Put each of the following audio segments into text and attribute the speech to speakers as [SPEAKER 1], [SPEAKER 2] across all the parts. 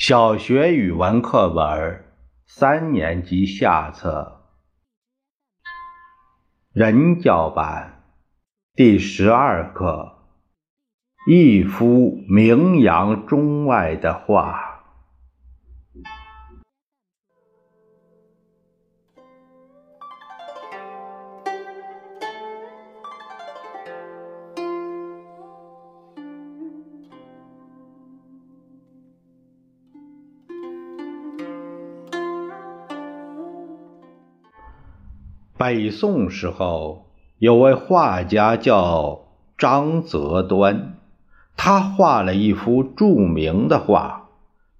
[SPEAKER 1] 小学语文课本三年级下册人教版第十二课：一幅名扬中外的画。北宋时候，有位画家叫张择端，他画了一幅著名的画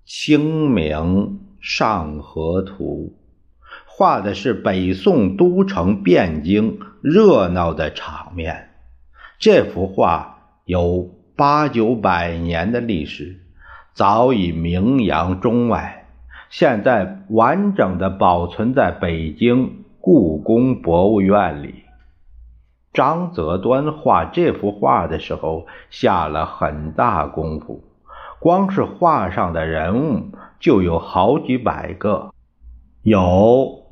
[SPEAKER 1] 《清明上河图》，画的是北宋都城汴京热闹的场面。这幅画有八九百年的历史，早已名扬中外，现在完整的保存在北京。故宫博物院里，张择端画这幅画的时候下了很大功夫，光是画上的人物就有好几百个，有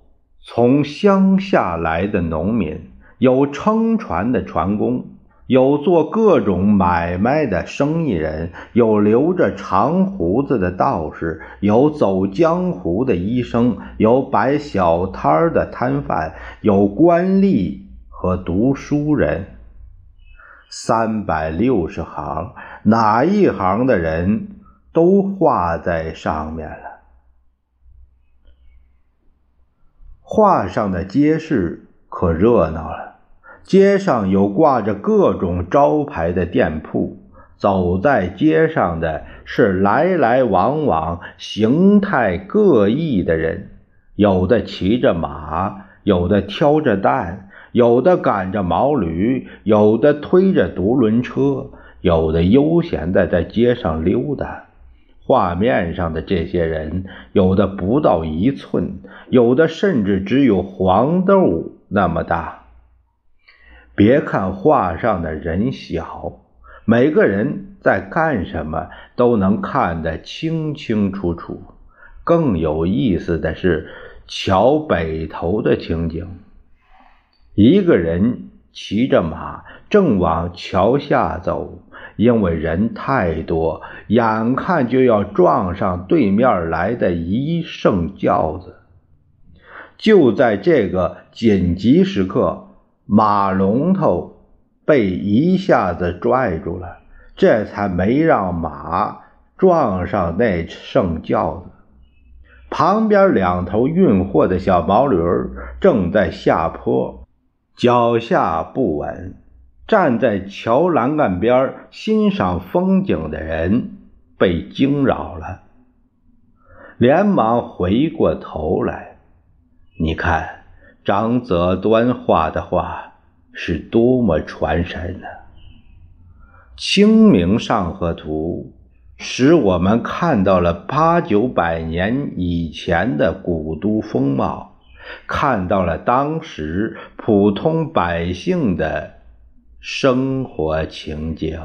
[SPEAKER 1] 从乡下来的农民，有撑船的船工。有做各种买卖的生意人，有留着长胡子的道士，有走江湖的医生，有摆小摊的摊贩，有官吏和读书人。三百六十行，哪一行的人都画在上面了。画上的街市可热闹了。街上有挂着各种招牌的店铺，走在街上的是来来往往、形态各异的人，有的骑着马，有的挑着担，有的赶着毛驴，有的推着独轮车，有的悠闲的在街上溜达。画面上的这些人，有的不到一寸，有的甚至只有黄豆那么大。别看画上的人小，每个人在干什么都能看得清清楚楚。更有意思的是，桥北头的情景：一个人骑着马正往桥下走，因为人太多，眼看就要撞上对面来的一乘轿子。就在这个紧急时刻。马龙头被一下子拽住了，这才没让马撞上那圣轿子。旁边两头运货的小毛驴正在下坡，脚下不稳。站在桥栏杆边欣赏风景的人被惊扰了，连忙回过头来，你看。张择端画的画是多么传神呢！《清明上河图》使我们看到了八九百年以前的古都风貌，看到了当时普通百姓的生活情景。